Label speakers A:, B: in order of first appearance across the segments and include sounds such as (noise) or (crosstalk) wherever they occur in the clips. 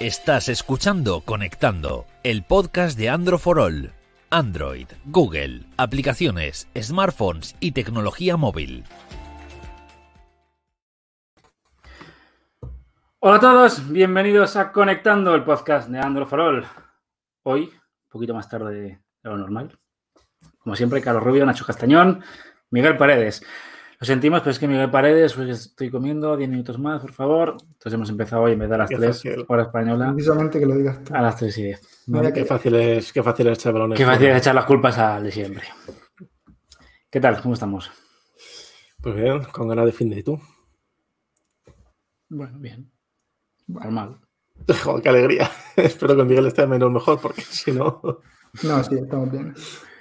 A: Estás escuchando Conectando, el podcast de All. Android, Google, aplicaciones, smartphones y tecnología móvil.
B: Hola a todos, bienvenidos a Conectando, el podcast de All. Hoy, un poquito más tarde de lo normal. Como siempre, Carlos Rubio, Nacho Castañón, Miguel Paredes. Lo sentimos, pero es que Miguel Paredes, pues estoy comiendo 10 minutos más, por favor. Entonces hemos empezado hoy en vez de a las
C: Qué
B: 3
C: fácil.
B: hora española,
C: Precisamente que lo digas tú.
B: a las 3 y 10.
C: Mira
B: ¿vale?
C: qué fácil es, qué fácil es echar balones.
B: Qué fácil es echar las culpas al de siempre. ¿Qué tal? ¿Cómo estamos?
C: Pues bien, con ganas de fin de ¿y tú.
B: Bueno, bien. Normal. (laughs)
C: Joder, qué alegría. (laughs) Espero que Miguel esté menos mejor, porque si no.
D: No, sí, estamos bien.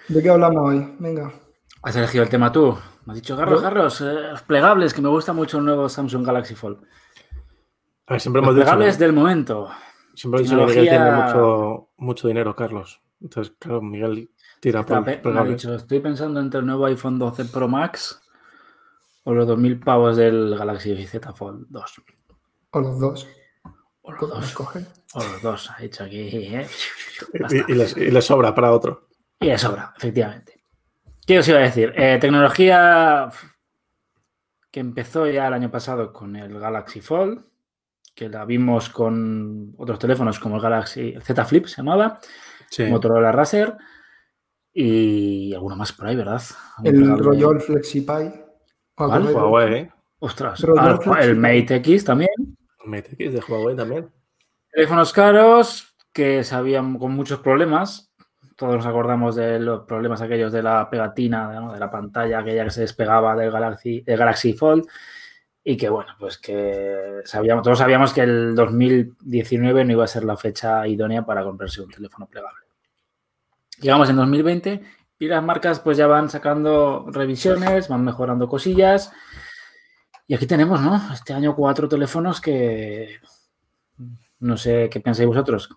D: ¿De qué hablamos hoy? Venga.
B: ¿Has elegido el tema tú? Me has dicho, Carlos,
C: ¿Yo?
B: Carlos, eh, plegables, que me gusta mucho el nuevo Samsung Galaxy Fold.
C: A ver, siempre
B: Los
C: hemos
B: plegables del momento.
C: siempre hemos dicho que Miguel tiene mucho, mucho dinero, Carlos. Entonces, claro, Miguel tira por
B: pe-
C: plegables.
B: dicho, estoy pensando entre el nuevo iPhone 12 Pro Max o los 2.000 pavos del Galaxy Z Fold 2.
D: O los dos.
B: O los dos. O los dos. Ha dicho aquí. ¿eh?
C: Y, y le, y le sobra para otro.
B: Y de sobra, efectivamente. ¿Qué os iba a decir? Eh, tecnología que empezó ya el año pasado con el Galaxy Fold, que la vimos con otros teléfonos como el Galaxy el Z Flip, se llamaba,
C: Sí.
B: Motorola Razer y alguno más por ahí, ¿verdad?
D: El Royal FlexiPi. ¿Os
B: ¿Cuál?
C: Huawei, ¿eh?
B: Ostras,
D: Royal
B: ah, el. Mate X también.
C: Mate X de Huawei también.
B: Teléfonos caros que sabían con muchos problemas. Todos nos acordamos de los problemas aquellos de la pegatina, de la pantalla aquella que se despegaba del Galaxy, del Galaxy Fold. Y que bueno, pues que sabíamos, todos sabíamos que el 2019 no iba a ser la fecha idónea para comprarse un teléfono plegable. Llegamos en 2020 y las marcas pues ya van sacando revisiones, van mejorando cosillas. Y aquí tenemos, ¿no? Este año cuatro teléfonos que no sé qué pensáis vosotros.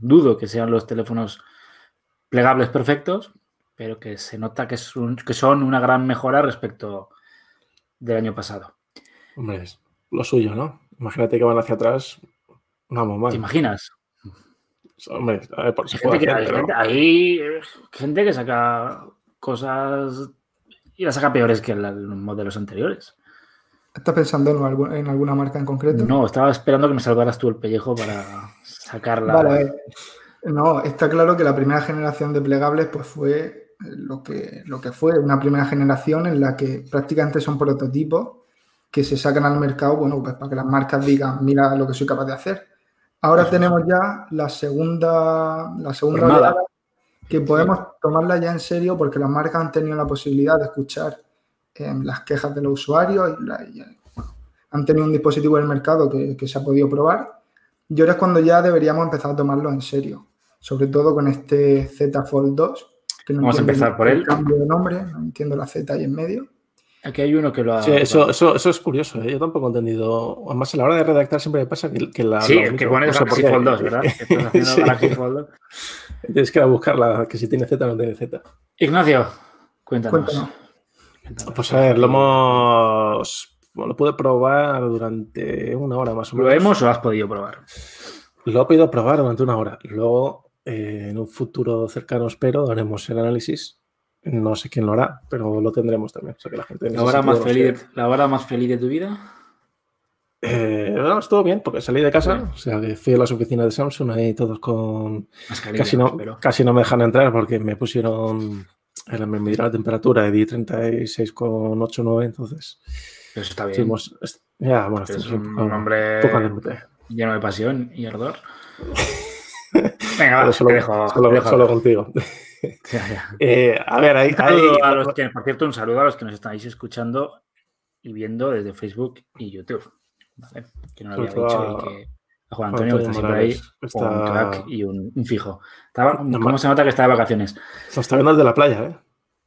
B: Dudo que sean los teléfonos plegables perfectos, pero que se nota que, es un- que son una gran mejora respecto del año pasado.
C: Hombre, es lo suyo, ¿no? Imagínate que van hacia atrás. Vamos
B: ¿Te
C: mal.
B: imaginas?
C: Hombre, a ver, por si puede
B: gente, que,
C: pero-
B: gente- hay, gente que saca cosas y las saca peores que los modelos anteriores.
D: ¿Estás pensando en, algu- en alguna marca en concreto?
B: No, estaba esperando que me salvaras tú el pellejo para sacarla.
D: Vale, a ver. No, está claro que la primera generación de plegables pues fue lo que, lo que fue, una primera generación en la que prácticamente son prototipos que se sacan al mercado, bueno, pues para que las marcas digan, mira lo que soy capaz de hacer. Ahora tenemos ya la segunda, la segunda oleada que podemos tomarla ya en serio porque las marcas han tenido la posibilidad de escuchar eh, las quejas de los usuarios y, la- y, bueno, han tenido un dispositivo en el mercado que, que se ha podido probar. Y ahora es cuando ya deberíamos empezar a tomarlo en serio, sobre todo con este Z Fold 2. Que no
B: Vamos a empezar por
D: el
B: él.
D: cambio de nombre, no entiendo la Z ahí en medio.
B: Aquí hay uno que lo ha.
C: Sí, eso, eso, eso es curioso, ¿eh? yo tampoco he entendido. Además, a la hora de redactar siempre me pasa que, que la.
B: Sí,
C: la
B: que pones Galaxy. Fold 2, ¿verdad? Que estás haciendo (laughs)
C: Sí.
B: Galaxy Fold 2.
C: Tienes que ir a buscarla, que si tiene Z o no tiene Z.
B: Ignacio, cuéntanos.
D: Cuéntanos.
B: Cuéntanos.
C: Pues a ver, lo hemos. bueno, lo pude probar durante una hora más o
B: ¿Lo
C: menos.
B: hemos o lo has podido probar?
C: Lo he podido probar durante una hora. Luego, eh, en un futuro cercano, espero, haremos el análisis. No sé quién lo hará, pero lo tendremos también. O sea que la gente en
B: ¿La hora, más
C: no
B: feliz,
C: sé.
B: ¿La hora más feliz de tu vida?
C: Eh, bueno, estuvo bien, porque salí de casa,
B: Bien.
C: o sea, que fui a las oficinas de Samsung ahí todos con,
B: Mascarilla,
C: Casi no,
B: pero-
C: casi no me dejan entrar porque me pusieron, me midieron la temperatura y di 36,89, entonces
B: pero eso está bien.
C: estuvimos, est- ya, bueno, estuvimos
B: un
C: un
B: hombre
C: poco
B: lleno de pasión y ardor. (laughs) Venga, va,
C: Pero solo,
B: te dejo.
C: solo-
B: te dejo
C: solo
B: hablar.
C: contigo. (laughs)
B: Ya, ya.
C: Eh, a ver,
B: saludo
C: hay-
B: a los que, por cierto, un saludo a los que nos estáis escuchando y viendo desde Facebook y YouTube. ¿vale? Que no lo había dicho y que a Juan Antonio, que está siempre ahí,
C: Morales, está-
B: un crack y un, un fijo. Estaba- ¿Cómo se nota que está de vacaciones?
C: nos está viendo desde la playa, ¿eh?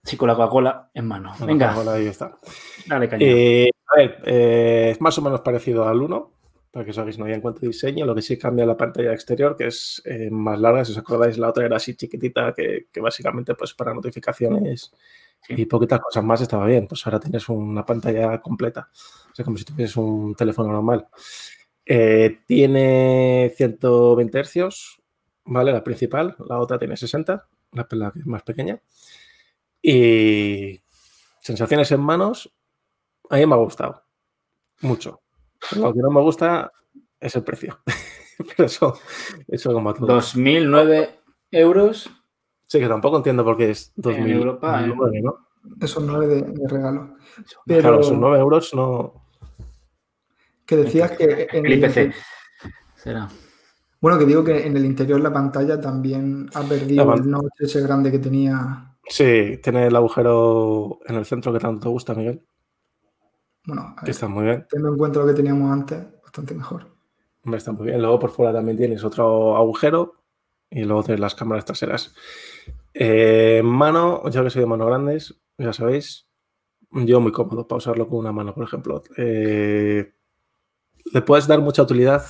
B: Sí, con la Coca-Cola en mano. Venga,
C: ahí está.
B: dale caña.
C: Eh, a ver, eh, es más o menos parecido al 1, para que os hagáis una idea en cuanto a diseño. Lo que sí cambia la pantalla exterior, que es eh, más larga. Si os acordáis, la otra era así chiquitita, que, que básicamente pues para notificaciones
B: Sí.
C: y poquitas cosas más estaba bien. Pues ahora tienes una pantalla completa. O sea, como si tuvieses un teléfono normal. Eh, tiene 120 hercios, ¿vale? La principal, la otra tiene 60, la, la más pequeña. Y sensaciones en manos, a mí me ha gustado mucho. Lo que no me gusta es el precio. (laughs) Pero eso, eso como todo.
B: 2.009 euros.
C: Sí, que tampoco entiendo por qué es 2.000
B: En Europa, ¿eh?
C: ¿no?
D: Esos nueve de, de regalo. Pero
C: Claro, esos 9 euros no.
D: que decías que en
B: El
D: el,
B: IPC. Será.
D: bueno, que digo que en el interior la pantalla también ha perdido
C: La
D: el notch ese grande que tenía.
C: Sí, tiene el agujero en el centro que tanto te gusta, Miguel.
D: Bueno, a
C: Que
D: ver,
C: está muy bien.
D: teniendo en cuenta lo que teníamos antes, bastante mejor.
C: Está muy bien. Luego por fuera también tienes otro agujero y luego tienes las cámaras traseras. Eh, mano, ya que soy de manos grandes, ya sabéis, yo muy cómodo para usarlo con una mano, por ejemplo. Eh, le puedes dar mucha utilidad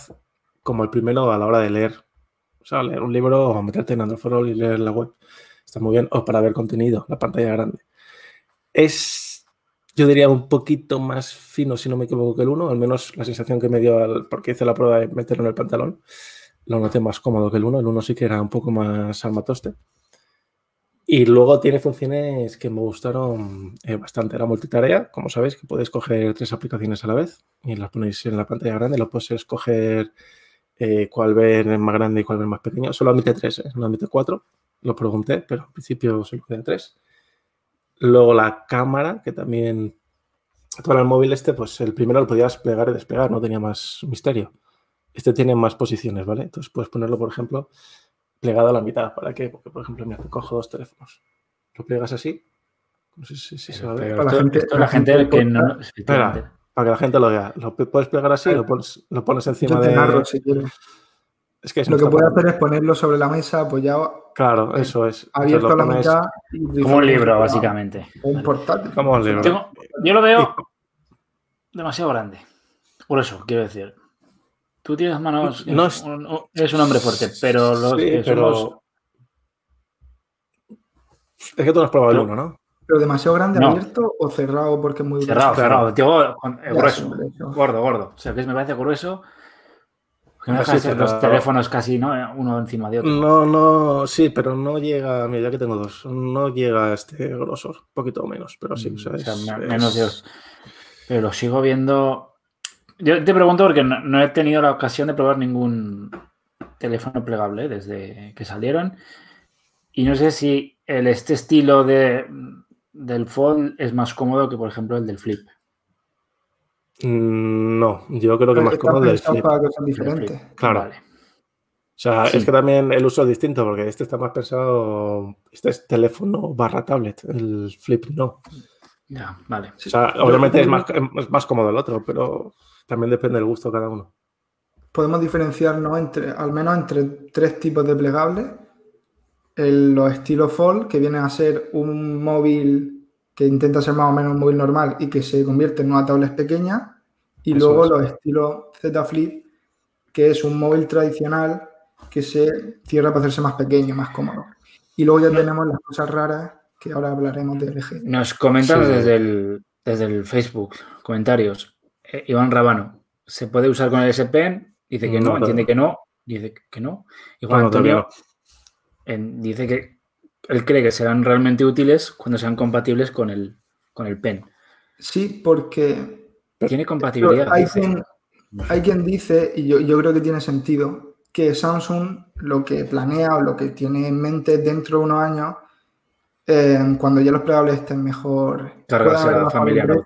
C: como el primero a la hora de leer. O sea, leer un libro o meterte en Android y leer la web. Está muy bien. O para ver contenido, la pantalla grande. Es, yo diría, un poquito más fino, si no me equivoco, que el 1. Al menos la sensación que me dio al, porque hice la prueba de meterlo en el pantalón. Lo noté más cómodo que el 1. El 1 sí que era un poco más armatoste. Y luego tiene funciones que me gustaron eh, bastante. Era multitarea, como sabéis, que podéis coger tres aplicaciones a la vez y las ponéis en la pantalla grande. Lo puedes escoger eh, cuál ver más grande y cuál ver más pequeño. Solo admite tres, ¿eh? no admite cuatro. Lo pregunté, pero al principio solo queda tres. Luego la cámara, que también para el móvil este, pues el primero lo podías plegar y desplegar, no tenía más misterio. Este tiene más posiciones, ¿vale? Entonces puedes ponerlo, por ejemplo, plegado a la mitad. ¿Para qué? Porque, por ejemplo, mira, te cojo dos teléfonos. Lo plegas así. No sé si, si se va a ver.
D: Para la gente-
B: esto
D: la
B: la gente
D: gente
B: que no.
C: Para que la gente lo vea. Lo puedes plegar así, lo pones, lo pones encima
D: Yo te
C: de.
D: narro si quieres.
C: Es que es
D: Lo que puedes hacer es ponerlo sobre la mesa apoyado,
C: Claro, eso es.
D: Abierto
C: lo
D: a la mitad.
B: Como un libro,
D: como
B: básicamente.
D: Un portátil.
C: Como un libro.
B: Tengo- yo lo veo demasiado grande. Por eso, quiero decir. Tú tienes manos.
C: No es-
B: un- un- eres un hombre fuerte, pero los
C: Sí, pero. Es que tú no has probado el uno, ¿no?
D: Pero demasiado grande,
B: No.
D: abierto o cerrado porque es muy
B: Cerrado,
D: grueso.
B: cerrado. Eh, grueso. Gordo, gordo. O sea, que me parece grueso. Que no
C: Así
B: deja de ser los teléfonos casi, ¿no? Uno encima de otro.
C: No, no, sí, pero no llega. Mira, ya que tengo dos. No llega a este grosor. Un poquito menos, pero sí. O sea,
B: Mm, O sea,
C: es-
B: me-
C: es-
B: menos Dios. Pero lo sigo viendo. Yo te pregunto porque no, no he tenido la ocasión de probar ningún teléfono plegable desde que salieron. Y no sé si el, este estilo de, del Fold es más cómodo que, por ejemplo, el del Flip.
C: Mm, No, yo creo que más cómodo el
D: pensado
C: flip.
D: para cosas
B: El Flip.
D: diferentes.
C: Claro.
B: Vale.
C: O sea,
B: Sí.
C: es que también el uso es distinto, porque este está más pensado. Este es teléfono barra tablet. El flip no.
B: Ya, vale.
C: O sea, obviamente es más, es más cómodo el otro, pero también depende del gusto de cada uno.
D: Podemos diferenciarnos entre, al menos entre tres tipos de plegables. El- los estilos Fold, que vienen a ser un móvil que intenta ser más o menos un móvil normal y que se convierte en una tablet pequeña. Y
C: Eso
D: luego
C: es.
D: los estilos Z Flip, que es un móvil tradicional que se cierra para hacerse más pequeño, más cómodo. Y luego ya tenemos las cosas raras, que ahora hablaremos de LG.
B: Nos comentan
C: Sí.
B: desde, el, desde el Facebook, comentarios. Eh, Iván Rabano, ¿se puede usar con el S Pen? Dice que no,
C: No,
B: entiende que no, dice que no. Y Juan
C: No,
B: Antonio en- dice que él cree que serán realmente útiles cuando sean compatibles con el, con el Pen.
D: Sí, porque
B: Tiene compatibilidad.
D: hay quien, hay quien dice, y yo, yo creo que tiene sentido, que Samsung lo que planea o lo que tiene en mente dentro de unos años, eh, cuando ya los plegables estén mejor,
B: Cargarse a la familia
D: familia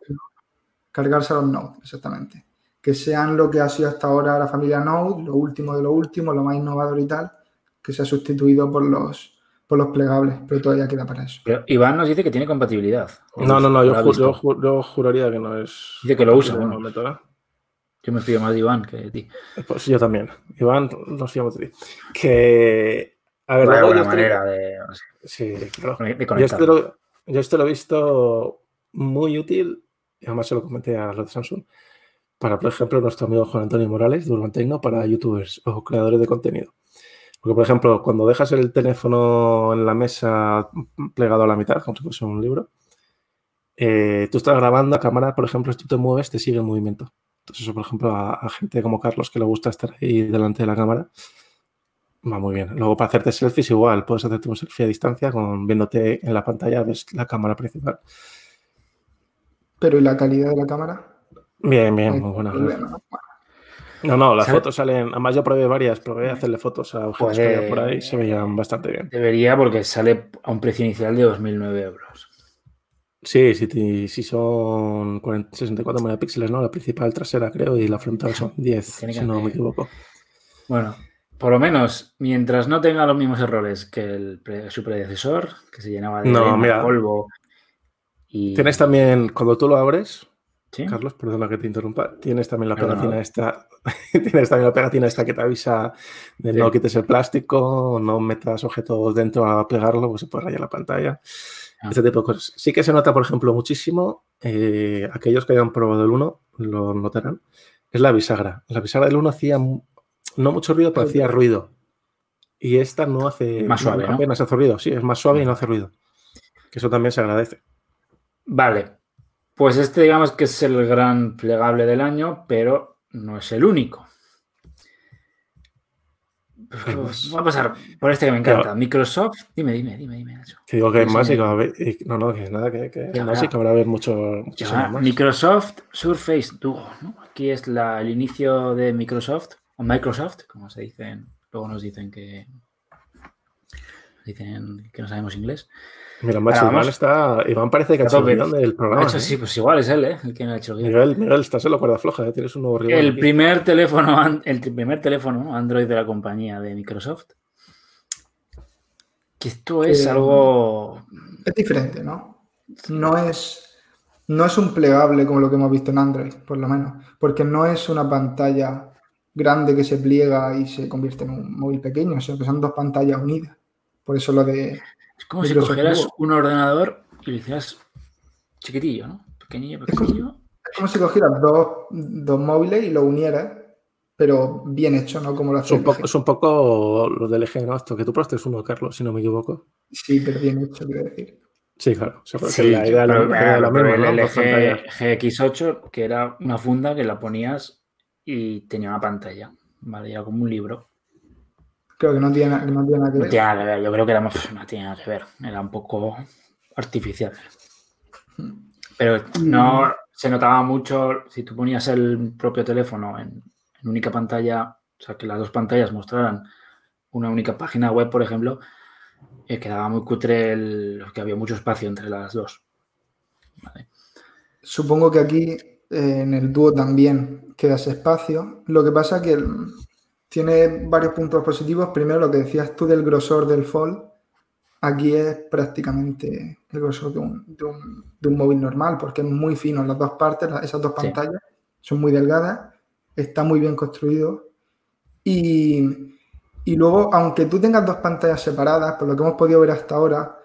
D: cargarse a los Note, exactamente. Que sean lo que ha sido hasta ahora la familia Note, lo último de lo último, lo más innovador y tal, que sea sustituido por los, por los plegables, pero todavía queda para eso.
B: Pero Iván nos dice que tiene compatibilidad.
C: No, no, no, yo,
B: Lo ha
C: ju-
B: visto.
C: yo ju- yo juraría que no es.
B: Dice que lo usa,
C: momento, ¿eh?
B: Yo me fío más de Iván que de ti.
C: Pues yo también. Iván, nos fiamos de ti. Que. A ver, luego yo estoy-
B: manera de, no
C: Sí, claro.
B: de
C: Yo este, lo, yo este lo he visto muy útil, y además se lo comenté a los de Samsung, para, por ejemplo, nuestro amigo Juan Antonio Morales, de Urban Tecno, para youtubers o creadores de contenido. Porque, por ejemplo, cuando dejas el teléfono en la mesa plegado a la mitad, como si fuese un libro, eh, tú estás grabando a cámara, por ejemplo, si tú te mueves, te sigue el movimiento. Entonces eso, por ejemplo, a, gente como Carlos que le gusta estar ahí delante de la cámara, va muy bien. Luego para hacerte selfies igual, puedes hacerte un selfie a distancia con viéndote en la pantalla, ves la cámara principal.
D: Pero ¿y la calidad de la cámara?
C: Bien, bien, muy buena. No, no, las fotos salen. Además, yo probé varias, probé hacerle fotos a objetos que había por ahí, se veían bastante bien.
B: Debería, porque sale a un precio inicial de 2.009 euros.
C: Sí, sí, sí, son 64 megapíxeles, ¿no? La principal trasera, creo, y la frontal son (laughs) 10, si no me equivoco.
B: Bueno, por lo menos, mientras no tenga los mismos errores que el su predecesor, que se llenaba de polvo.
C: Y... Tienes también, cuando tú lo abres, Carlos, perdona que te interrumpa. Tienes también la pegatina esta. (laughs) tienes también la pegatina esta que te avisa de no quites el plástico, no metas objetos dentro a pegarlo, pues se puede rayar la pantalla. Ah. Este tipo de cosas. Sí que se nota, por ejemplo, muchísimo. Eh, aquellos que hayan probado el 1 lo notarán. Es la bisagra. La bisagra del 1 hacía no mucho ruido, pero hacía ruido. Y esta no hace.
B: Más suave.
C: apenas hace ruido. Sí, es más suave y no hace ruido. Que eso también se agradece.
B: Vale, pues este digamos que es el gran plegable del año, pero no es el único. Pues, Vamos a pasar por este que me encanta. Microsoft. Dime, dime, dime, dime.
C: Que digo que es más y que va a haber. No, no, que nada, que, que más y que habrá haber mucho, más.
B: Microsoft Surface Duo. Aquí es la, el inicio de Microsoft, o Microsoft, como se dicen. Luego nos dicen que. Dicen que no sabemos inglés.
C: Mira, macho, Iván está. Iván parece que ha hecho el del programa.
B: Hecho, sí, pues igual es él, ¿eh? El que ha hecho el
C: Miguel, Miguel, estás en la cuerda floja, ¿eh? Tienes un nuevo
B: rival. El primer teléfono, el primer teléfono Android de la compañía de Microsoft. Que esto es algo.
D: Es diferente, ¿no? No es. No es un plegable como lo que hemos visto en Android, por lo menos. Porque no es una pantalla grande que se pliega y se convierte en un móvil pequeño, sino que son dos pantallas unidas. Por eso lo de
B: es como si cogieras un ordenador y lo hicieras chiquitillo, ¿no? Pequeñillo, pequeñillo.
D: Es como, si cogieras dos, móviles y lo unieras, pero bien hecho, ¿no? Como lo
C: hace es un, poco, es un poco lo del eje, ¿no? Esto que tú probaste es uno, Carlos, si no me equivoco.
D: Sí, pero bien hecho, quiero decir.
C: Sí, claro.
B: sí, la idea pero, la, la, misma, el GX8, que era una funda que la ponías y tenía una pantalla, ¿vale? Era como un libro.
D: Creo que no tiene, nada que ver. No tiene
B: nada que ver, yo creo que era, no tiene nada que ver, era un poco artificial. Pero no se notaba mucho si tú ponías el propio teléfono en, única pantalla, o sea, que las dos pantallas mostraran una única página web, por ejemplo, eh, quedaba muy cutre el, que había mucho espacio entre las dos.
D: Supongo que aquí eh, en el dúo también queda ese espacio. Lo que pasa es que tiene varios puntos positivos. Primero, lo que decías tú del grosor del fold. Aquí es prácticamente el grosor de un, móvil normal, porque es muy fino las dos partes, esas dos pantallas son muy delgadas, está muy bien construido. Y, luego, aunque tú tengas dos pantallas separadas, por lo que hemos podido ver hasta ahora,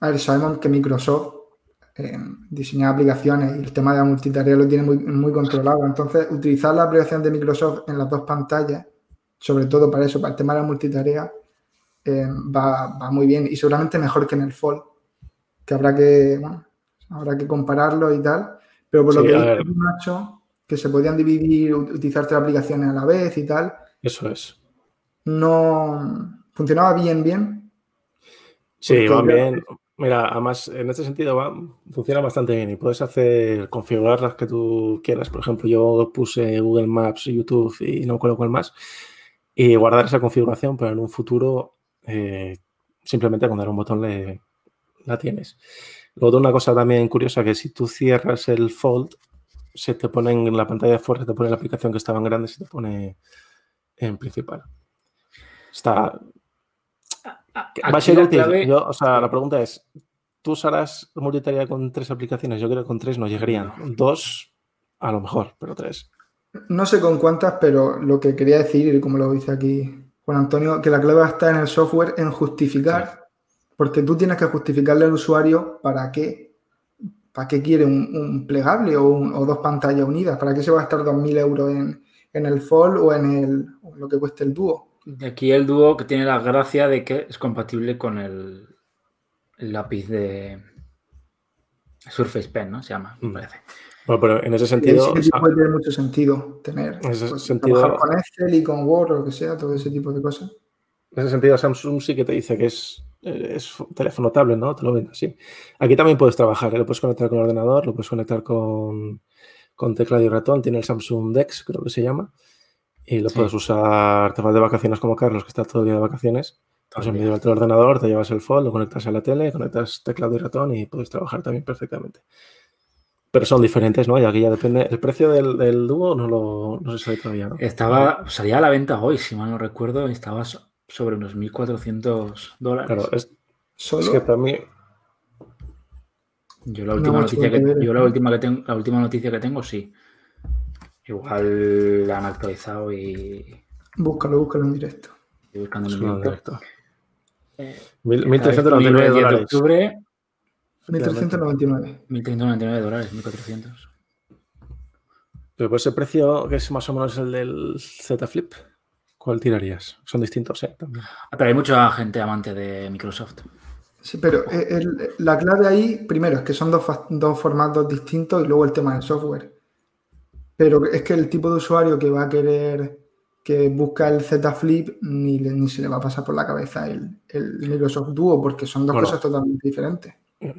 D: a ver, sabemos que Microsoft eh, diseñar aplicaciones y el tema de la multitarea lo tiene muy, muy controlado. Entonces, utilizar la aplicación de Microsoft en las dos pantallas, sobre todo para eso, para el tema de la multitarea, eh, va, muy bien y seguramente mejor que en el Fold, que habrá que, bueno, habrá que compararlo y tal. Pero por lo que dicho, que se podían dividir, utilizar tres aplicaciones a la vez y tal.
C: Eso es.
D: No funcionaba bien, bien.
C: Sí, va bien. Mira, además, en este sentido va, funciona bastante bien y puedes hacer, configurar las que tú quieras. Por ejemplo, yo puse Google Maps, YouTube y no recuerdo cuál más, y guardar esa configuración, pero en un futuro eh, simplemente con dar un botón le, la tienes. Luego, una cosa también curiosa, que si tú cierras el Fold, se te pone en la pantalla de te pone la aplicación que estaba en grande, se te pone en principal. Está, Va a ser útil. o sea, la pregunta es, ¿tú usarás multitarea con tres aplicaciones? Yo creo que con tres no llegarían. Dos, a lo mejor, pero tres.
D: No sé con cuántas, pero lo que quería decir, y como lo dice aquí Juan Antonio, que la clave está en el software, en justificar, porque tú tienes que justificarle al usuario para qué, para qué quiere un, plegable o, dos pantallas unidas, para qué se va a gastar 2.000 euros en, el Fold o en el, lo que cueste el dúo.
B: De aquí el dúo que tiene la gracia de que es compatible con el, lápiz de Surface Pen, ¿no? Se llama, me mm. parece.
C: Bueno, pero en ese sentido,
D: sí que
C: o sea,
D: puede tener mucho sentido tener.
C: En ese
D: pues,
C: sentido-
D: trabajar con Excel y con Word o lo que sea, todo ese tipo de cosas.
C: en ese sentido Samsung sí que te dice que es, eh, es teléfono tablet, ¿no? Te lo ven así. Aquí también puedes trabajar, ¿eh? lo puedes conectar con ordenador, lo puedes conectar con, con teclado y ratón, tiene el Samsung Dex, creo que se llama, y lo
B: Sí.
C: puedes usar, te vas de vacaciones como Carlos, que está todo el día de vacaciones,
B: Todo
C: pues
B: el
C: en medio del ordenador, te llevas el fold, lo conectas a la tele, conectas teclado y ratón y puedes trabajar también perfectamente. Pero son diferentes, ¿no? Y aquí ya depende. El precio del, del dúo no lo no se sabe todavía, ¿no?
B: Estaba, salía a la venta hoy, si mal no recuerdo, y estaba so- sobre unos 1.400 dólares.
C: Claro, es,
D: Solo.
C: es que para mí,
B: Yo la última
D: me
B: noticia que, yo la última que tengo, la última noticia que tengo, sí. Igual la han actualizado y
D: Búscalo, búscalo en directo.
B: estoy buscando en directo.
C: directo.
B: Eh,
C: Mil-
B: está disponible
C: 1.399
B: el 10 de
C: dólares.
B: octubre,
D: 1399.
B: 1.399 dólares, 1.400.
C: Pero por ese precio, que es más o menos el del Z Flip, ¿cuál tirarías? Son distintos, ¿eh? También.
B: Ah, pero hay mucha gente amante de Microsoft.
D: Sí, pero eh, el- la clave ahí, primero, es que son dos, dos formatos distintos y luego el tema del software. Pero es que el tipo de usuario que va a querer, que busca el Z Flip, ni, le- ni se le va a pasar por la cabeza el, el Microsoft Duo, porque son dos
C: Bueno.
D: cosas totalmente diferentes.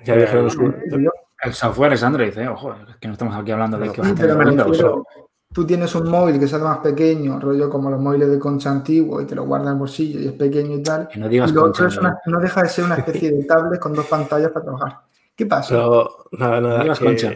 C: Ya dijeron su-
D: Yo-
B: El software es Android, ¿eh? Ojo, es que no estamos aquí hablando de que vas
D: Sí,
B: a tener
D: pero refiero, tú tienes un móvil que sale más pequeño, rollo como los móviles de concha antiguo, y te lo guardas en el bolsillo y es pequeño y tal.
B: Que no digas
D: Y lo
B: concha,
D: otro es una- no deja de ser una especie de tablet con dos pantallas para trabajar. ¿Qué pasa?
C: Pero nada,
B: No
C: nada.
B: digas
C: que-
B: concha.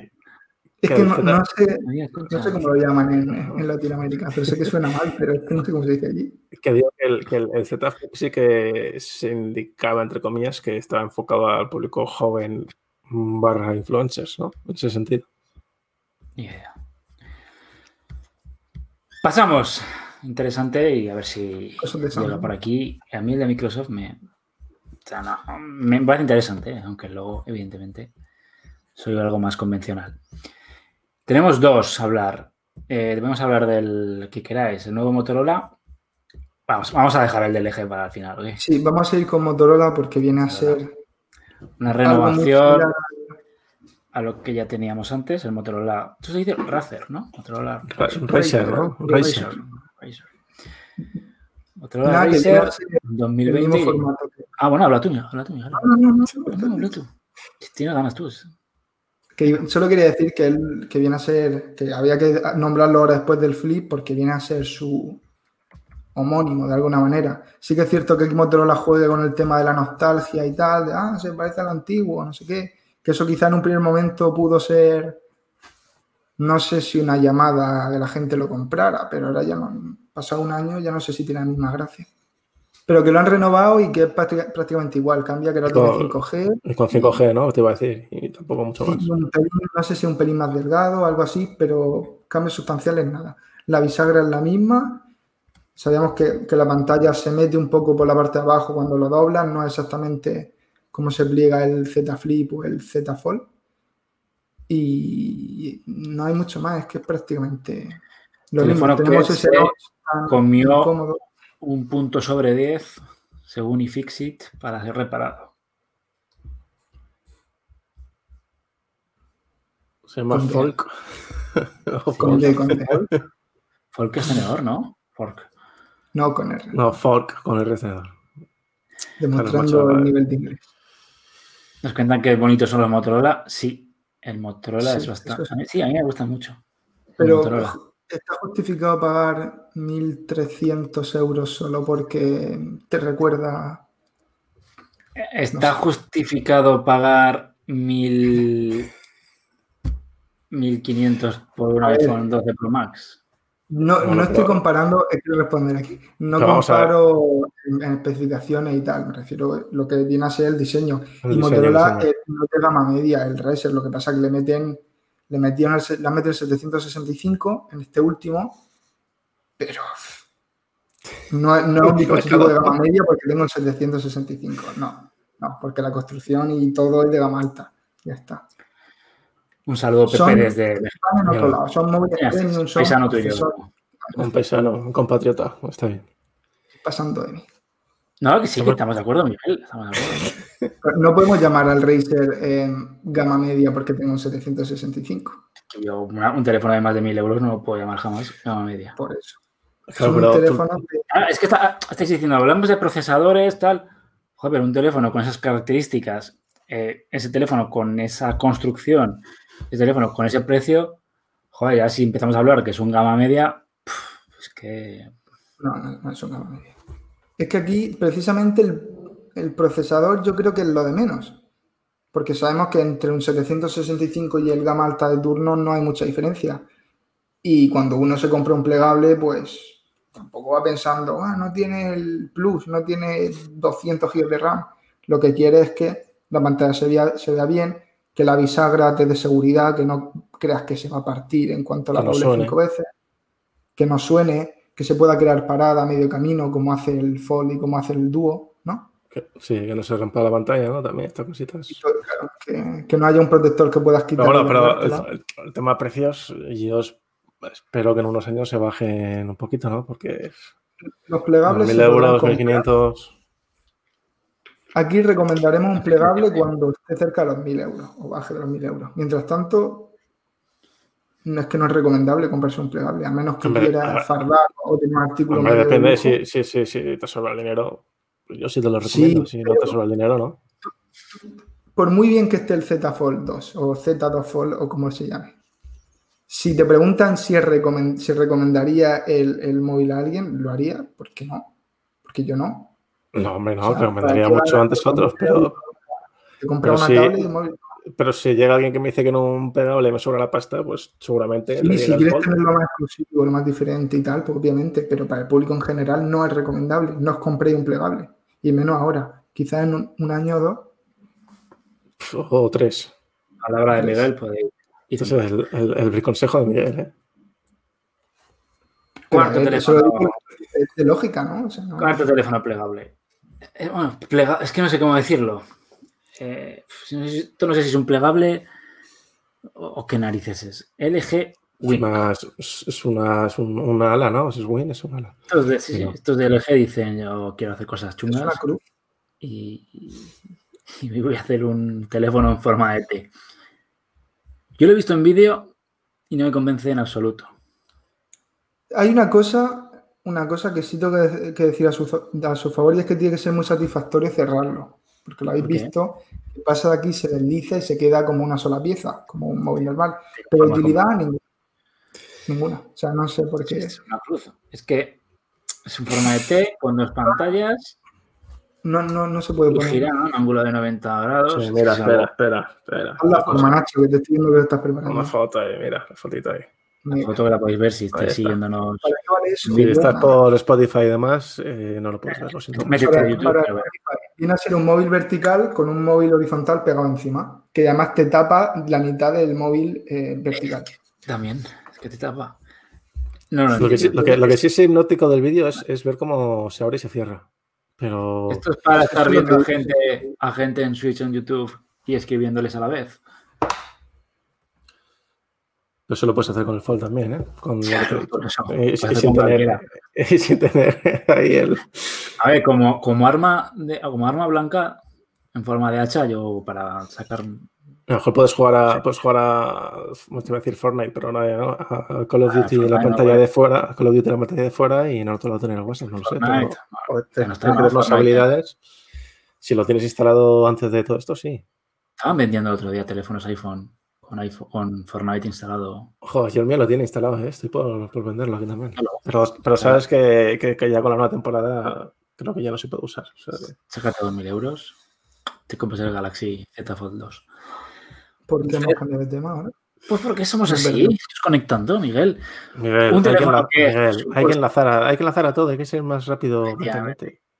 D: Es
C: que
D: no, sé,
B: no
D: cómo lo llaman en, en Latinoamérica, pero sé que suena mal, pero es que no sé cómo se dice allí.
C: que digo que el, que el- el Z sí que se indicaba, entre comillas, que estaba enfocado al público joven barra influencers, ¿no? En ese sentido.
B: Pasamos. Interesante y a ver si llega por aquí. A mí el de Microsoft me, o sea, no, me parece interesante, ¿eh? aunque luego, evidentemente, soy algo más convencional. Tenemos dos a hablar. Eh, debemos hablar del que queráis, el nuevo Motorola. Vamos, vamos a dejar el del eje para el final, ¿ok?
D: Sí, vamos a ir con Motorola porque viene a ser
B: Una renovación a lo que ya teníamos antes, el Motorola. Esto se dice Razer, ¿no? Motorola
C: Ra- Razer, ¿no? Razer.
B: Razer. Motorola Razer
D: viene a ser el
B: 2020.
D: mismo formato que-
B: Ah, bueno, habla tú, habla
D: no, no, No,
B: no, habla tú. Tienes ganas tú.
D: Que solo quería decir que él que viene a ser, que había que nombrarlo ahora después del flip porque viene a ser su homónimo de alguna manera. Sí que es cierto que Motorola juegue con el tema de la nostalgia y tal, de ah, se parece al antiguo, no sé qué, que eso quizá en un primer momento pudo ser, no sé si una llamada de la gente lo comprara, pero ahora ya no, pasado un año ya no sé si tiene la misma gracia. Pero que lo han renovado y que es prácti- prácticamente igual, cambia que no tiene
C: Con-
D: 5G,
C: Y con 5G, ¿no? Te iba a decir. Y tampoco mucho más.
D: y un pelín, no sé si un pelín más delgado o algo así, pero cambios sustanciales nada. La bisagra es la misma. Sabíamos que, que la pantalla se mete un poco por la parte de abajo cuando lo doblas, no es exactamente como se pliega el Z Flip o el Z Fold. Y no hay mucho más, es que es prácticamente lo mismo. Tenemos ese
B: comió-. Un punto sobre 10, según iFixit, para ser reparado.
C: Se llama. Folk. (laughs) O
D: Con
C: Folk.
B: Es tenedor, ¿no? Fork.
D: No con R,
C: No, Folk con el recedor.
D: demostrando el nivel de inglés.
B: Nos cuentan que bonitos son los Motorola. Sí, el Motorola
D: Sí,
B: es bastante.
D: sí.
B: a mí- me gustan mucho. el
D: Pero
B: Motorola.
D: ¿Está justificado pagar 1.300 euros solo porque te recuerda?
B: Está
D: no sé.
B: justificado pagar mil. 1500 por un iPhone 12 Pro Max.
D: No,
C: Bueno,
D: no estoy
C: pero-
D: comparando, eh, quiero responder aquí. No comparo en, en especificaciones y tal, me refiero a lo que viene a ser el diseño.
C: El
D: y
C: diseño,
D: Motorola eh, no es de gama media, el Razer, lo que pasa es que le meten, le metieron el, se- le han metido el 765 en este último, pero no, no es un dispositivo de gama media porque tengo el 765, no, no, porque la construcción y todo es de gama alta, ya está.
B: Un saludo, Pepe,
D: Son-
B: desde
D: Están en otro
C: Mira.
D: lado, son móviles premium, son
B: paisano tuyo.
C: Un paisano, un compatriota. Está bien.
D: pasando de mí.
B: No, que sí, que estamos de acuerdo, Miguel. Estamos de acuerdo.
D: No podemos llamar al Razer gama media porque tengo un 765.
B: Yo un teléfono de más de 1000 euros no lo puedo llamar jamás gama media.
D: Por eso.
C: Claro,
D: es un
C: pero tú-
D: teléfono de-
B: Ah, es que está, estáis diciendo, hablamos de procesadores, tal. Joder, pero un teléfono con esas características, eh, ese teléfono con esa construcción, ese teléfono con ese precio, joder, ya si empezamos a hablar que es un gama media, es que.
D: No, no, no es un gama media. Es que aquí, precisamente, el, el procesador yo creo que es lo de menos. Porque sabemos que entre un 765 y el gama alta de turno no hay mucha diferencia. Y cuando uno se compra un plegable, pues tampoco va pensando, ah, no tiene el plus, no tiene 200 GB de RAM. Lo que quiere es que la pantalla se vea, se vea bien, que la bisagra te dé seguridad, que no creas que se va a partir en cuanto la
C: Que no
D: doble
C: suene.
D: cinco veces, que no suene, que se pueda crear parada a medio camino, como hace el Fold y como hace el Duo, ¿no?
C: sí, que no se rompa la pantalla, ¿no? También estas cositas.
D: Todo, claro, que, que no haya un protector que puedas quitar.
C: Pero bueno, pero el, el- tema precios, yo es- espero que en unos años se bajen un poquito, ¿no? Porque
D: los plegables
C: 1.000
D: se podrán
C: euros,
D: comprar.
C: 1.500.
D: Aquí recomendaremos un plegable cuando esté cerca de los 1000 euros o baje de los 1000 euros. Mientras tanto, no es que no es recomendable comprarse un plegable, a menos que
C: Hombre, a
D: quieras
C: ver.
D: fardar o tener un artículo
C: Hombre,
D: de
C: depende si, si, si, si te sobra el dinero. pues Yo sí te lo
D: Sí,
C: recomiendo. si no te sobra el dinero, ¿no?
D: Por muy bien que esté el Z Fold 2 o Z2 Fold o como se llame. Si te preguntan si, es recomen- si recomendaría el, el móvil a alguien, lo haría. ¿Por qué no? Porque yo no.
C: No, hombre, no,
D: O sea,
C: recomendaría
D: ¿para qué
C: mucho antes otros, pero,
D: Te compra
C: Pero
D: una
C: sí.
D: tablet y un móvil.
C: Pero si llega alguien que me dice que no un pegable me sobra la pasta, pues seguramente
D: Sí, si quieres
C: Fold.
D: tener lo más exclusivo, lo más diferente y tal, pues obviamente, pero para el público en general no es recomendable. No os compréis un plegable. Y menos ahora. Quizás en un, un año o dos.
C: o tres.
B: Palabra de Miguel, podéis. ir.
C: Ese es el, el, el consejo de Miguel, ¿eh?
B: Cuarto teléfono.
D: es de lógica, ¿no? O sea, no-
B: Cuarto teléfono plegable. Eh, bueno, plega- es que no sé cómo decirlo. Eh, no sé si- esto no sé si es un plegable o, o qué narices es. LG
C: Es
B: Win.
C: una, es, es una, es un- una ala, ¿no? Es Win, es una ala.
B: Estos de, sí, sí,
C: No.
B: estos de LG dicen yo quiero hacer cosas
D: es
B: chungas
D: una cruz.
B: y, y- y voy a hacer un teléfono en forma de T. Yo lo he visto en vídeo y no me convence en absoluto.
D: Hay una cosa, una cosa que sí tengo que, que decir a su, a su favor y es que tiene que ser muy satisfactorio cerrarlo. Porque lo habéis visto, que pasa de aquí, se desliza y se queda como una sola pieza, como un móvil normal. Pero utilidad ninguna. Ninguna. O sea, no sé por qué.
B: Es una cruz. Es que es en forma de T con dos pantallas
D: No, no, no se puede
B: y
D: poner.
B: gira ¿no? en ángulo de 90 grados.
C: Sí, mira, espera,
B: algo-
C: espera, espera.
D: Haz la forma, Nacho, que te estoy viendo que te estás preparando.
C: Una foto ahí, mira, la fotito ahí.
B: La
D: Mira,
B: foto que la podéis ver si estáis
C: está.
B: siguiéndonos.
D: ¿Para qué vale eso?
C: Si estás por Spotify y demás, eh, no lo puedes ver, lo siento.
D: Para- para-
B: bueno.
D: Viene a ser un móvil vertical con un móvil horizontal pegado encima, que además te tapa la mitad del móvil eh, vertical.
B: También, es que te tapa. No, no,
C: Lo que, sí, lo, que, lo que sí es hipnótico del vídeo es, es ver cómo se abre y se cierra. Pero
B: Esto es para estar viendo a gente, a gente en Switch en YouTube y escribiéndoles a la vez.
C: Eso lo puedes hacer con el Fold también, ¿eh? Con,
B: Por (laughs) eso,
C: y-
B: pasa
C: sin, tener, y (laughs) sin tener ahí el.
B: A ver, como, como, arma de, como arma blanca en forma de hacha, yo para sacar.
C: A lo mejor puedes jugar a, puedes jugar a, no te iba a decir Fortnite, pero no, ¿no? a Call of
B: Ah,
C: Duty de la
B: no,
C: pantalla
B: bueno.
C: de fuera, a Call of Duty la pantalla de fuera y en otro lado tener el WhatsApp, no lo sé. Pero,
B: Que no
C: más
B: Fortnite.
C: habilidades. Si lo tienes instalado antes de todo esto, sí.
B: Estaban vendiendo el otro día teléfonos iPhone con, iPhone, con Fortnite instalado.
C: Joder, yo el mío lo tiene instalado, ¿eh? estoy por, por venderlo aquí también.
B: Claro.
C: Pero, pero sabes que, que- que ya con la nueva temporada creo que ya no se puede usar. o sea
B: Sácate 2.000 euros. Te compras el Galaxy Z Fold 2.
D: ¿Por qué hemos cambiado de tema ahora?
B: Pues porque somos así, conectando, Miguel.
C: Miguel,
B: Un
C: hay, que
B: teléfono
C: enla-
B: que-
C: Miguel, hay que enlazar a, hay que enlazar a todo, hay que ser más rápido.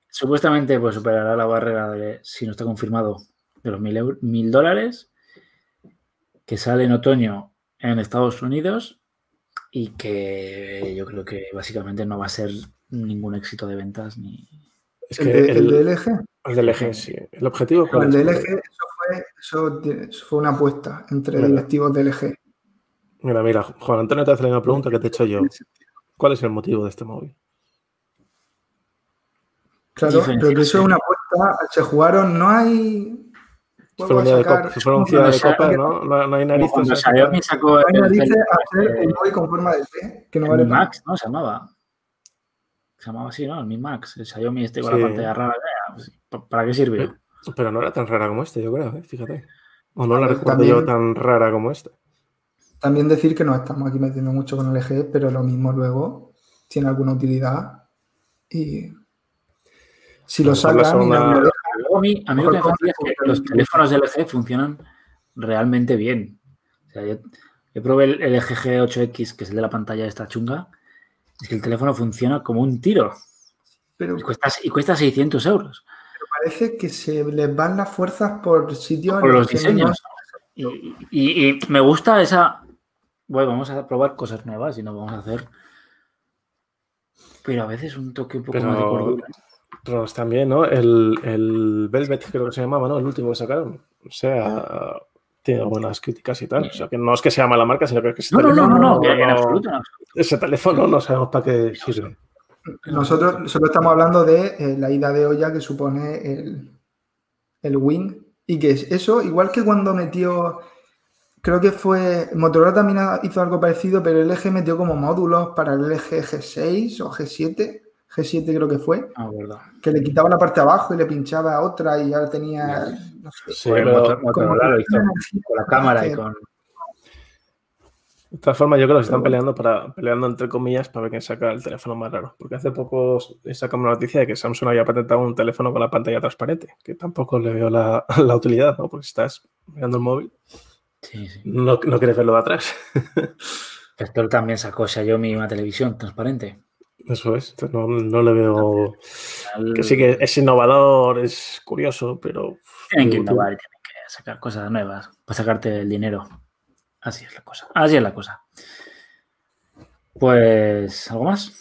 B: Supuestamente pues superará la barrera de, si no está confirmado, de los 1.000 euros- 1.000 dólares, que sale en otoño en Estados Unidos y que yo creo que básicamente no va a ser ningún éxito de ventas ni...
C: Es
D: ¿El,
C: que
D: de,
C: el,
D: el de LG?
C: el del eje, sí. ¿El objetivo cuál
D: el
C: es?
D: de LG, eso fue, eso, fue una apuesta entre
C: Mira.
D: directivos de LG.
C: Mira, mira, Juan Antonio te hace una pregunta que te he hecho yo. ¿Cuál es el motivo de este móvil?
D: Claro, pero que eso es una apuesta. Se jugaron, no hay.
C: Si fuera un día de copa, si fuera un día de copa, ¿no? No, no hay narices.
B: Cuando. Xiaomi sacó el,
D: narices
B: el-
D: hacer
B: el-
D: un móvil con forma de T, que no vale para
B: Max, ¿no? Se llamaba. Se llamaba así, ¿no? El Mi Max. El Xiaomi este con
C: Sí.
B: la pantalla rara. pues, ¿pa- ¿Para qué sirvió?
C: Pero no era tan rara como este, yo creo, ¿eh? fíjate. O no la
D: Pero
C: recuerdo
D: también-
C: yo tan rara como esta.
D: También decir que nos estamos aquí metiendo mucho con el LG, pero lo mismo luego tiene alguna utilidad y si lo sacan y lo
B: Luego a mí, a mí lo que me fastidia es que los teléfonos de LG funcionan realmente bien. O sea, yo, yo probé el, el LG G8X, que es el de la pantalla esta chunga, es que el teléfono funciona como un tiro
D: pero
B: y cuesta, y cuesta 600 euros.
D: parece que se les van las fuerzas por sitios en
B: Por los diseños. Y, y- y me gusta esa. Bueno, vamos a probar cosas nuevas y no vamos a hacer. Pero a veces un toque un poco más de
C: Pero,
B: cordura.
C: Pero también, ¿no? El, el Velvet, creo que se llamaba, ¿no? El último que sacaron. O sea, tiene buenas críticas y tal. O sea, que no es que sea mala marca, sino que ese
B: No, no, no, no, no, que en absoluto. en absoluto.
C: Ese teléfono no sabemos para qué sirve.
D: Nosotros solo estamos hablando de eh, la ida de olla que supone el, el Wing y que es eso, igual que cuando metió, creo que fue, Motorola también hizo algo parecido, pero el LG metió como módulos para el LG G6 o G7, G7 creo que fue,
B: Ah, verdad.
D: que le quitaba la parte de abajo y le pinchaba a otra y ya tenía, no sé,
C: Sí, pero-
B: Motor- con la cámara y con.
C: De todas formas, yo creo que se están peleando para peleando entre comillas para ver quién saca el teléfono más raro. Porque hace poco sacamos una noticia de que Samsung había patentado un teléfono con la pantalla transparente, que tampoco le veo la, (laughs) la utilidad, ¿no? Porque si estás mirando el móvil,
B: Sí, sí.
C: no, no quieres verlo de atrás. (laughs)
B: Esto también sacó Xiaomi una televisión transparente.
C: Eso es. No, no le veo.
B: Al-
C: Que sí que es innovador, es curioso, pero.
B: Tienen que innovar y tienen que sacar cosas nuevas para sacarte el dinero. Así es la cosa. Así es la cosa. Pues, ¿algo más?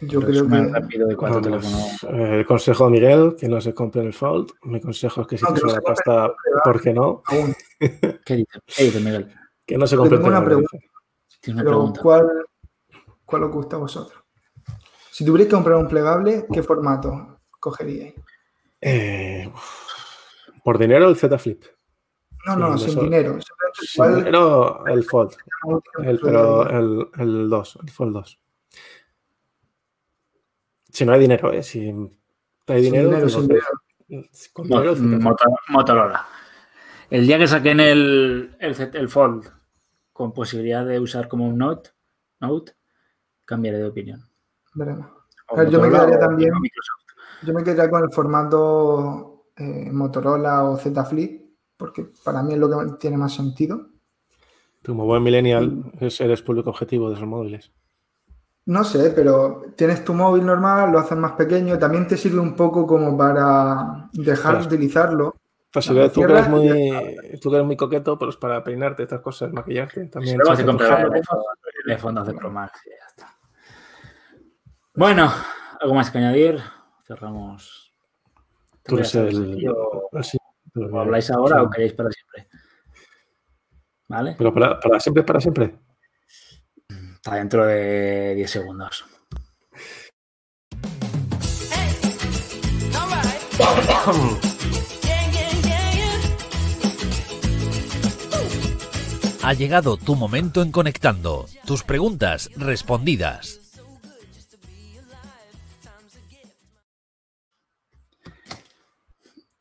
D: yo creo que...
B: rápido de cuatro
C: Vamos,
B: teléfonos.
C: eh, el consejo de Miguel, que no se compre el Fold. Mi consejo es que si
D: No,
C: te
D: que no compre
C: pasta, ¿por qué no?
D: aún, (laughs)
B: ¿Qué dice, ¿Qué dice Miguel?
C: Que no se compre
D: tengo
C: el
D: pregunta.
B: Tienes una
D: pero
B: pregunta.
D: ¿cuál, ¿cuál os gusta a vosotros? Si tuvierais que comprar un plegable, ¿qué formato cogeríais?
C: Eh, por dinero, el Z Flip.
D: No, no, sin dinero.
C: Sin dinero, el Fold. El, pero el, el 2, el Fold 2. Si no hay dinero, ¿eh? Si hay
D: Sin
C: dinero,
D: sin.
C: Con
B: Motorola. El día que saquen el, el, el Fold con posibilidad de usar como un Note, Note cambiaré de opinión.
D: Veremos. A ver, yo me quedaría también-. Yo me quedaría con el formato eh, Motorola o Z Flip, porque para mí es lo que tiene más sentido.
C: Tú, Como buen millennial, es- eres público objetivo de esos móviles.
D: No sé, pero tienes tu móvil normal, lo haces más pequeño, también te sirve un poco como para dejar de utilizarlo.
C: Pues ves, tú, que eres muy, tú que eres muy coqueto, pues para peinarte estas cosas, maquillarte, también.
B: Se
C: echarte tus
B: comprará el iPhone, el iPhone 12 Pro Max. Bueno, ¿algo más que añadir? Cerramos.
C: Tú eres
B: ¿Te voy a hacer
C: el-
B: así o-
C: el sí,
B: ¿O habláis ahora
C: sí.
B: o queréis para siempre? ¿Vale?
C: Pero para, para siempre, para siempre.
B: Está dentro de 10 segundos.
A: Ha llegado tu momento en Conectando. Tus preguntas respondidas.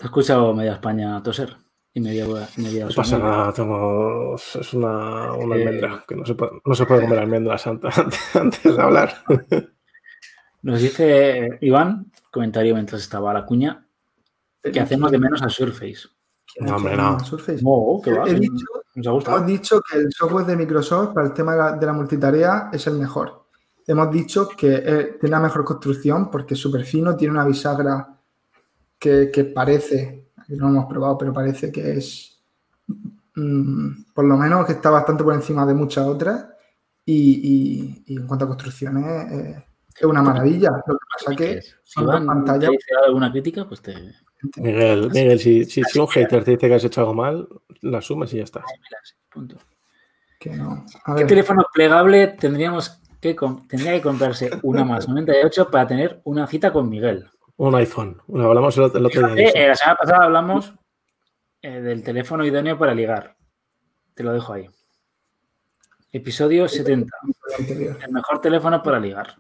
B: ¿Te has escuchado media España toser? Y media, media
C: No pasa
B: Osuna?
C: nada, tengo, es una, una
B: Eh,
C: almendra, que no se puede, no se puede comer almendras antes, (laughs) antes de hablar.
B: Nos dice Iván, comentario mientras estaba la cuña, que hacemos de menos a Surface.
C: No, hombre, no.
D: Surface.
B: Oh, qué va,
D: He dicho,
B: Nos ha gustado.
D: hemos dicho que el software de Microsoft para el tema de la, de la multitarea es el mejor. Hemos dicho que eh, tiene la mejor construcción porque es súper fino, tiene una bisagra que, que parece, no lo hemos probado, pero parece que es, mm, por lo menos que está bastante por encima de muchas otras. Y, y- y en cuanto a construcciones, eh, es una maravilla. Lo que pasa que
B: Si te
D: pantallas.
B: dice alguna crítica, pues te...
C: Miguel, Miguel si, si, si un hater te dice que has hecho algo mal, la asumes y ya está.
B: Punto.
D: que no. A
B: ¿Qué
D: ver,
B: teléfono plegable tendríamos que tendría que comprarse una más (laughs) 98 para tener una cita con Miguel?
C: Un iPhone. Bueno, hablamos el, otro- el otro día. de
B: Eh,
C: eso.
B: eh, la semana pasada hablamos eh, del teléfono idóneo para ligar. Te lo dejo ahí. Episodio 70. El mejor teléfono para ligar.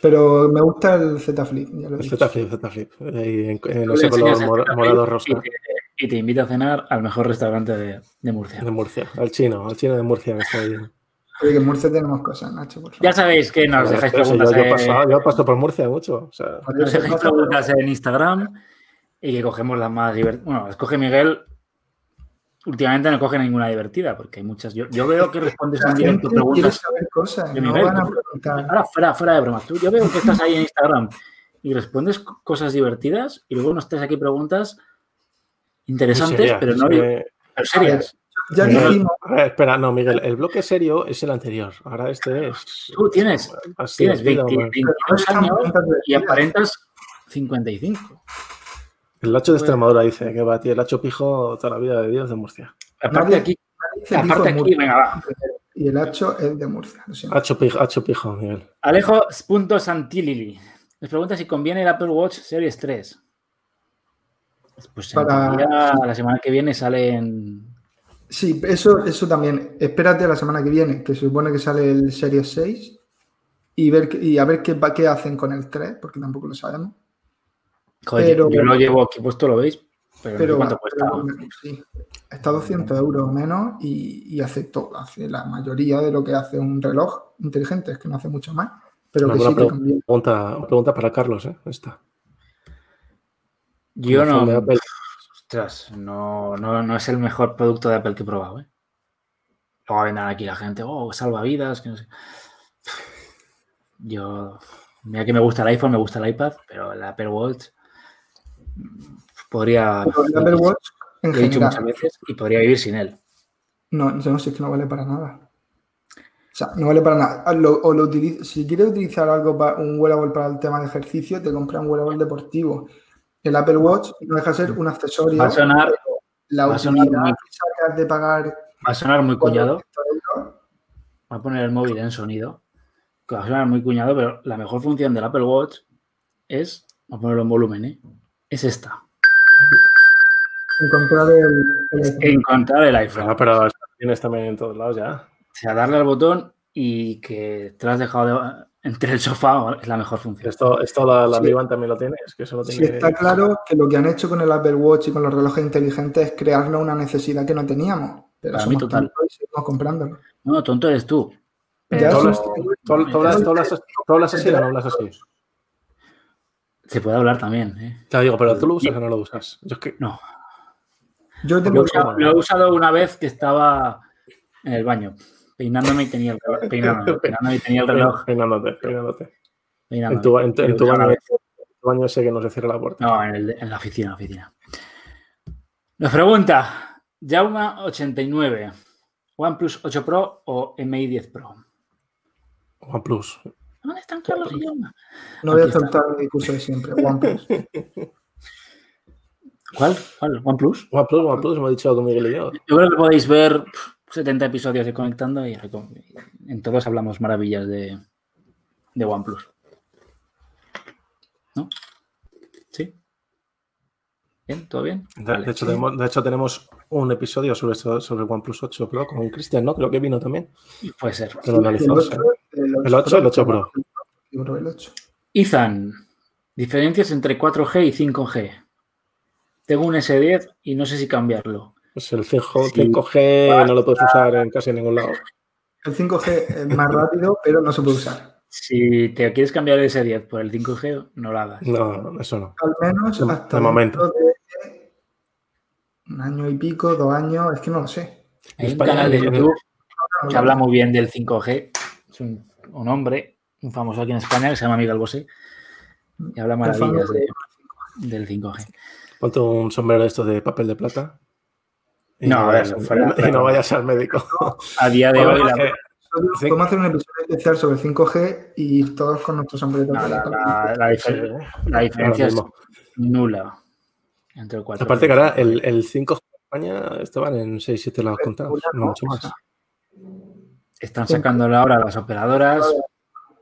D: Pero me gusta el Z Flip. Ya lo he
C: El. Z Flip, Z Flip. En, en ese color mor- morado rosa
B: Y te, y te invita a cenar al mejor restaurante de, de Murcia.
C: de Murcia. Al chino, al chino de Murcia que está ahí.
D: Oye, que en Murcia tenemos cosas, Nacho, por favor.
B: Ya sabéis que nos dejáis preguntas,
C: yo, yo, paso, yo paso por Murcia mucho. O sea,
B: nos dejáis preguntas en Instagram y que cogemos las más divertidas. Bueno, las coge Miguel. Últimamente no coge ninguna divertida porque hay muchas. Yo, yo veo que respondes en directo preguntas.
D: saber cosas,
B: de
D: no
B: Miguel,
D: van a
B: tú-
D: preguntar.
B: Ahora, fuera, fuera de bromas. Tú, yo veo que estás ahí en Instagram y respondes co- cosas divertidas y luego nos traes aquí preguntas interesantes,
C: sería,
B: pero no pero serias.
D: Ya
C: Miguel,
D: dijimos,
C: espera, no, Miguel, el bloque serio es el anterior. Ahora este es.
B: Tú tienes, tienes
C: divertido,
B: 20
C: más-
B: 22 años y aparentas 55.
C: El Lacho de Extremadura dice que va, tío, el Lacho Pijo toda la vida de Dios de Murcia.
B: Aparte aquí, aparte aquí, venga, va.
D: Y el hacho es de Murcia.
C: Hacho Pijo, Hacho Pijo, Miguel.
B: Alejo Punto Santilili. Les pregunta si conviene el Apple Watch Series 3. Pues en
D: Para-
B: teoría, la semana que viene salen.
D: Sí, eso, eso también. Espérate a la semana que viene, que se supone que sale el Series 6 y, ver, y a ver qué, va- qué hacen con el 3, porque tampoco lo sabemos.
B: Joder,
D: Pero-
B: yo lo llevo aquí puesto, lo veis, pero, no sé
D: Pero,
B: cuánto cuesta.
D: pero, sí, está a 200 euros menos y, y hace todo, hace la mayoría de lo que hace un reloj inteligente, es que no hace mucho más, pero que sí.
C: Pregunta, pregunta para Carlos, ¿eh? Esta.
B: Yo no.
C: fan de Apple.
B: Ostras, no, no, no es el mejor producto de Apple que he probado, ¿eh? Luego vendrán aquí la gente, oh, salvavidas, que no sé. Yo, mira que me gusta el iPhone, me gusta el iPad, pero el Apple Watch podría.
D: Pero el Apple Watch, en
B: lo he dicho muchas veces y podría vivir sin él.
D: no, yo no sé, es que no vale para nada. O sea, no vale para nada. Ah, Lo- o lo utiliz- si quieres utilizar algo para un wearable para el tema de ejercicio, te compras un wearable deportivo. El Apple Watch no deja de ser un accesorio.
B: Va a sonar,
D: la
B: va a sonar
D: utilidad
B: muy-
D: que sacas de pagar
B: va a sonar muy cuñado.
D: 400 euros,
B: Voy a poner el móvil en sonido. Que va a sonar muy cuñado, pero la mejor función del Apple Watch es. Voy a ponerlo en volumen, ¿eh? Es esta.
D: encontrar el, el-
B: Encontrar el iPhone.
C: Ah, pero tienes también en todos lados ya.
B: O sea, darle al botón y que te lo has dejado de- entre el sofá es la mejor función.
C: Esto, esto la, la
D: Sí.
C: Mi Band también lo tiene. Es que eso lo
D: Sí,
C: tiene.
D: está claro que lo que han hecho con el Apple Watch y con los relojes inteligentes es crearnos una necesidad que no teníamos. Pero
B: Para mí, total.
D: y seguimos comprándolo.
B: No, tonto eres tú. Pero
C: ¿Tú hablas,
D: sí.
C: así o no hablas así?
B: se puede hablar también. ¿eh?
C: Te digo, pero tú lo usas o no lo usas. Yo es que.
B: No.
D: Yo
B: Lo he,
D: tengo
B: usado, lo he usado una vez que estaba en el baño, peinándome y tenía el reloj. Peinándome, (laughs) peinándome y tenía el reloj.
C: Peinándote, peinándote.
B: peinándome.
C: En tu, en tu- en tu baño, baño ese que no se cierra la puerta.
B: No, en, el- en la oficina, oficina. Nos pregunta, Jauma89, ¿OnePlus 8 Pro o MI 10 Pro?
C: OnePlus.
B: ¿Dónde están Carlos y Jauma?
D: No voy a soltar mi discurso de siempre. OnePlus.
B: ¿Cuál? ¿Cuál? ¿OnePlus?
C: OnePlus, OnePlus, hemos dicho con Miguel y yo.
B: Yo creo que podéis ver 70 episodios de Conectando y en todos hablamos maravillas de, de OnePlus. ¿No? ¿Sí? ¿Bien? ¿Todo bien?
C: De,
B: Vale.
C: de hecho, tenemos, de hecho, tenemos un episodio sobre, sobre el OnePlus 8 Pro con Cristian, ¿no? Creo que vino también.
B: Puede ser.
C: Lo analizó.
D: El
C: sí.
D: 8,
C: El 8, el 8 Pro.
D: Yo creo el 8.
B: Ethan, diferencias entre 4G y 5G. Tengo un S10 y no sé si cambiarlo.
C: Pues el 5,
B: Sí.
C: 5G no lo puedes usar en casi ningún lado.
D: El 5G es más rápido, pero no se puede usar.
B: Si te quieres cambiar el S10 por el 5G, no lo hagas.
C: No, eso no.
D: Al menos
C: De-
D: hasta
C: de momento.
D: dentro de un año y pico, dos años, es que no lo sé.
B: Hay un
C: España,
B: canal de YouTube que habla muy bien del 5G. Es un, un hombre, un famoso aquí en España, que se llama Miguel Bosé, y habla maravillas de- del 5G.
C: Ponte un sombrero de estos de papel de plata. Y
B: No, a ver,
C: vayas,
B: fuera-
C: y no vayas al médico. (laughs)
B: A día de hoy, la.
D: Podemos hacer un episodio especial sobre el 5G y todos con nuestros sombreros.
B: no,
D: de
B: la- diferencia es nula entre el 4G.
C: Aparte que ahora el, el 5G en España estaban en 6-7 lados contados, no mucho más.
B: Están sacándolo ahora las operadoras,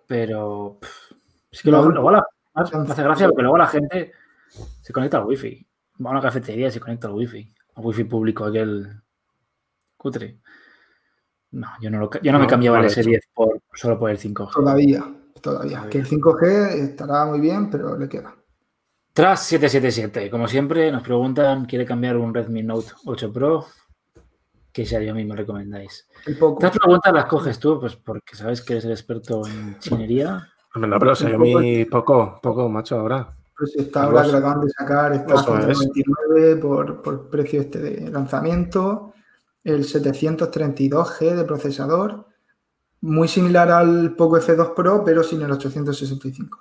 B: pero es que luego, luego la- hace gracia porque luego la gente se conecta al wifi. Va a una cafetería y se conecta al wifi. Wifi público aquel cutre. No, yo no, lo, yo no, me cambiaba el S10 por, solo por el 5G.
D: Todavía, todavía.
B: Todavía.
D: Que el 5G estará muy bien, pero le queda.
B: Tras 777, como siempre, nos preguntan, ¿quiere cambiar un Redmi Note 8 Pro? ¿Qué Xiaomi me recomendáis?
D: El poco.
B: Estas preguntas las coges tú, pues porque sabes que eres el experto en chinería.
C: No, pero Xiaomi poco, poco, macho, ahora.
D: Pues está ahora que lo acaban de sacar, está a
C: Eso es.
D: 199 por, por precio este de lanzamiento. El 732G de procesador. Muy similar al Poco F2 Pro, pero sin el 865.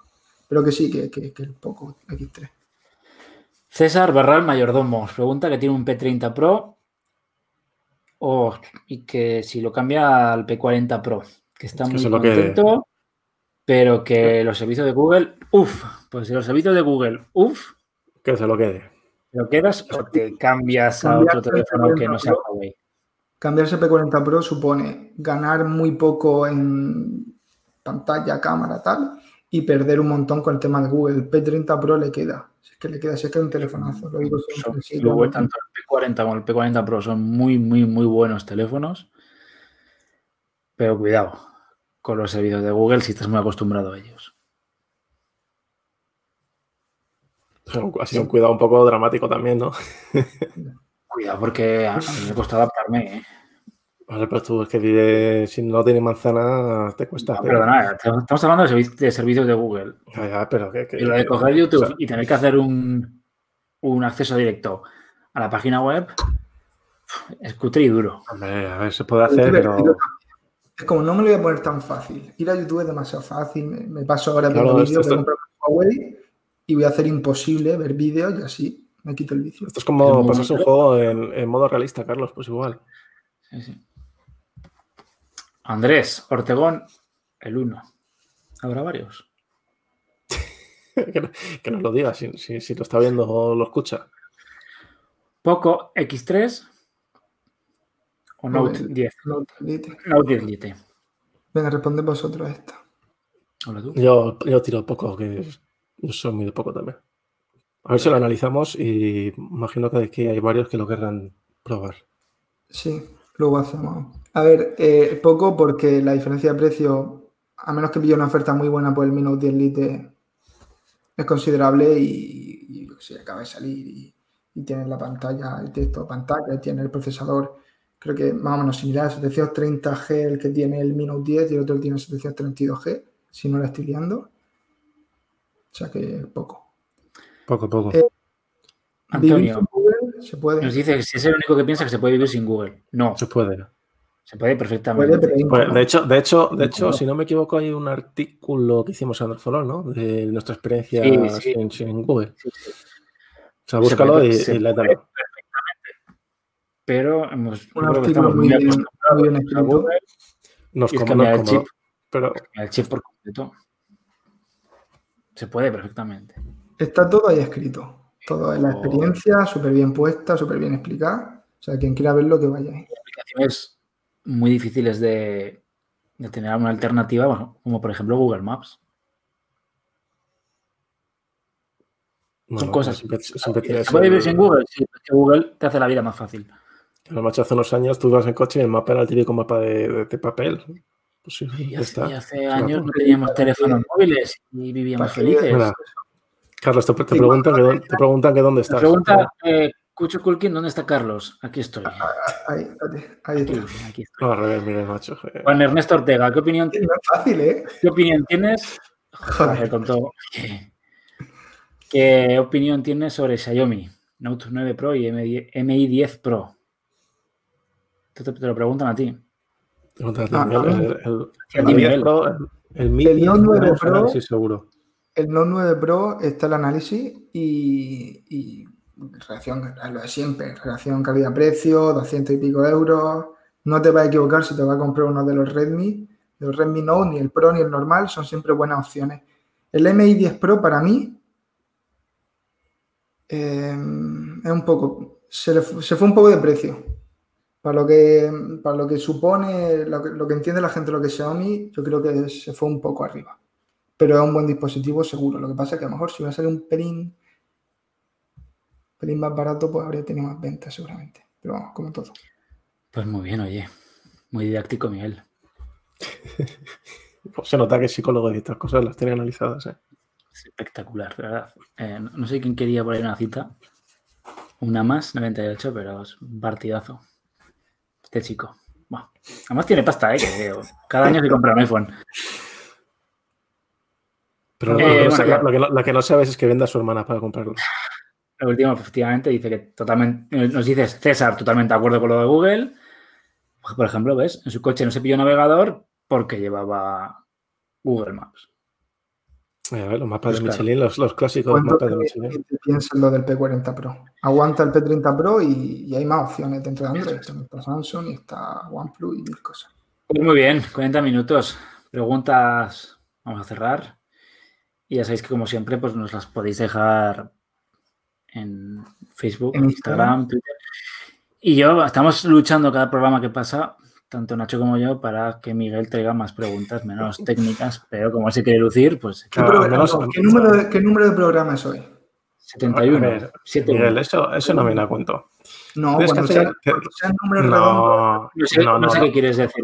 D: Pero que sí, que, que, que el Poco X3.
B: César Barral Mayordomo os pregunta que tiene un P30 Pro o- y que si lo cambia al P40 Pro, que está
C: Es que
B: muy
C: es
B: contento, pero que los servicios de Google, uff, pues si los servicios de Google, uff,
C: Que se lo quede.
B: ¿lo quedas o te cambias a otro teléfono que no
D: P40
B: sea
D: Pro.
B: Huawei?
D: Cambiarse P40 Pro supone ganar muy poco en pantalla, cámara, tal, y perder un montón con el tema de Google. El P30 Pro le queda. Si es que le queda, si es que es un telefonazo, lo digo siempre. sí,
B: buen- tanto el P40 como el P40 Pro son muy, muy, muy buenos teléfonos. Pero cuidado con los servicios de Google si estás muy acostumbrado a ellos.
C: Ha sido un cuidado un poco dramático también, ¿no? (laughs)
B: Cuidado porque a mí me costó adaptarme. ¿eh?
C: Vale, pero tú es que diré, si no tienes manzana, te cuesta.
B: No, perdona, estamos hablando de, servi- de servicios de Google.
C: Ya, ya, pero que. que-
B: Y lo de coger YouTube
C: o sea,
B: y tener que hacer un, un acceso directo a la página web es cutre y duro.
C: hombre, a ver, se puede hacer, pero.
D: Es como no me lo voy a poner tan fácil. Ir a YouTube es demasiado fácil. Me, me paso ahora viendo
C: esto-
D: vídeos,
C: esto-
D: Huawei y voy a hacer imposible ver vídeos y así me quito el vicio.
C: Esto es como pasarse un juego en, en modo realista, Carlos, pues igual.
B: Sí, sí. Andrés Ortegón, el 1. Habrá varios. (laughs)
C: que, no- que nos lo diga, si, si, si lo está viendo o lo escucha.
B: Poco X3 o Note
D: Joder.
B: 10.
D: Note Elite.
B: Note 10 Lite.
D: Venga, responded vosotros esta.
B: Hola tú.
C: Yo, yo tiro poco, que yo soy muy de poco también. A ver si lo analizamos y imagino que aquí hay varios que lo querrán probar.
D: Sí, luego hacemos. A ver, eh, poco porque la diferencia de precio, a menos que pille una oferta muy buena por el Mi Note 10 Lite, es considerable y, y yo qué sé, acaba de salir y, y tiene la pantalla, el texto de pantalla, tiene el procesador, creo que más o menos similar, 730G el que tiene el Mi Note 10 y el otro tiene 732G, si no la estoy liando. O sea que poco.
C: Poco, poco.
D: Eh, ¿Vivir
B: Antonio
D: sin Google? Se puede.
B: nos dice que si es el único que piensa que se puede vivir sin Google. No,
C: Se puede.
B: se puede perfectamente.
D: Puede,
C: Pues, de hecho, de hecho, de hecho, si no me equivoco, hay un artículo que hicimos en Android, ¿no? De nuestra experiencia
B: Sí,
C: sin Google.
B: Sí, sí.
C: O sea, búscalo
B: puede-
C: y,
B: se
C: y léetelo.
B: puede Pero hemos, yo
D: Un
B: creo que estamos
D: muy bien, muy bien
C: Nos
B: y es cambiar el chip.
C: Pero
B: el chip por completo. Se puede perfectamente.
D: Está todo ahí escrito. Todo en la
B: Oh.
D: experiencia, súper bien puesta, súper bien explicada. O sea, quien quiera verlo, que vaya ahí.
B: aplicaciones muy difíciles de, de tener una alternativa, bueno, como por ejemplo Google Maps.
C: bueno,
B: Son cosas.
C: siempre, siempre
B: ¿Se puede vivir sin Google? Sí, porque Google te hace la vida más fácil.
C: Macho, hace unos años tú ibas en coche y el mapa era el típico mapa de, de- de papel. Pues sí,
B: Y
C: ya
B: hace,
C: está.
B: y hace años no teníamos teléfonos móviles y vivíamos felices.
C: Mira, Carlos, te, te
D: Sí,
C: preguntan que, dónde- te preguntan que dónde estás.
B: pregunta eh, Cucho Culkin, ¿dónde está Carlos? Aquí estoy.
D: Ahí, espérate, ahí
B: Aquí,
D: está.
B: aquí estoy.
C: No, al revés, mire, macho.
B: Juan Ernesto Ortega, ¿qué opinión,
D: Sí, No es fácil, ¿eh?
B: qué opinión tienes?
D: Joder.
B: Joder, con todo. ¿Qué, qué opinión tienes sobre Xiaomi Note 9 Pro y MI MI 10 Pro? Te, te- te lo preguntan a ti.
D: Ah,
C: el, el, el,
B: Sí, a
C: el
B: ti,
C: 10
B: Miguel.
C: Pro, el, el Mi
D: El
C: 10
D: Note 9
C: tenemos
D: Pro-
C: análisis seguro.
D: El Note 9 Pro está el análisis y, y relación, lo de siempre, relación calidad-precio, 200 y pico euros. No te vas a equivocar si te vas a comprar uno de los Redmi. Los Redmi Note, ni el Pro ni el normal, son siempre buenas opciones. El MI 10 Pro para mí eh, es un poco, se, le se fue un poco de precio. Para lo que, para lo que supone, lo que, lo que entiende la gente lo que es Xiaomi, yo creo que se fue un poco arriba pero es un buen dispositivo seguro. Lo que pasa es que a lo mejor si va a ser un pelín, pelín más barato, pues habría tenido más ventas seguramente. Pero vamos, como todo.
B: Pues muy bien, oye. Muy didáctico, Miguel. (laughs)
C: Pues se nota que es psicólogo y estas cosas las tiene analizadas. ¿eh?
B: espectacular, ¿verdad? Eh, no sé quién quería por ahí una cita. Una más, 98, pero es un partidazo. Este chico. Bueno, además tiene pasta, ¿eh? Que cada año se compra un iPhone.
C: Pero eh, lo, que no, sabes es que venda a su hermana para comprarlo.
B: El último, efectivamente, dice que totalmente. Nos dices, César, totalmente de acuerdo con lo de Google. Por ejemplo, ¿ves? En su coche no se pilló navegador porque llevaba Google Maps.
C: Los mapas de pues Michelin, los, clásicos mapas de Michelin.
D: ¿Qué piensas lo del P40 Pro? Aguanta el P30 Pro y, hay más opciones dentro de Android. Está Samsung y está OnePlus y mil cosas.
B: Pues muy bien, 40 minutos. Preguntas, vamos a cerrar. Y ya sabéis que como siempre, pues nos las podéis dejar en Facebook, ¿En Instagram, Twitter. Y yo estamos luchando cada programa que pasa, tanto Nacho como yo, para que Miguel traiga más preguntas menos (laughs) técnicas, pero como se quiere lucir, pues...
D: ¿Qué, número, de, ¿Qué número de programa es hoy?
B: 71.
C: Miguel, eso, eso no viene a cuento.
D: No, cuando sea, número
C: no,
B: no, no, sé qué quieres decir.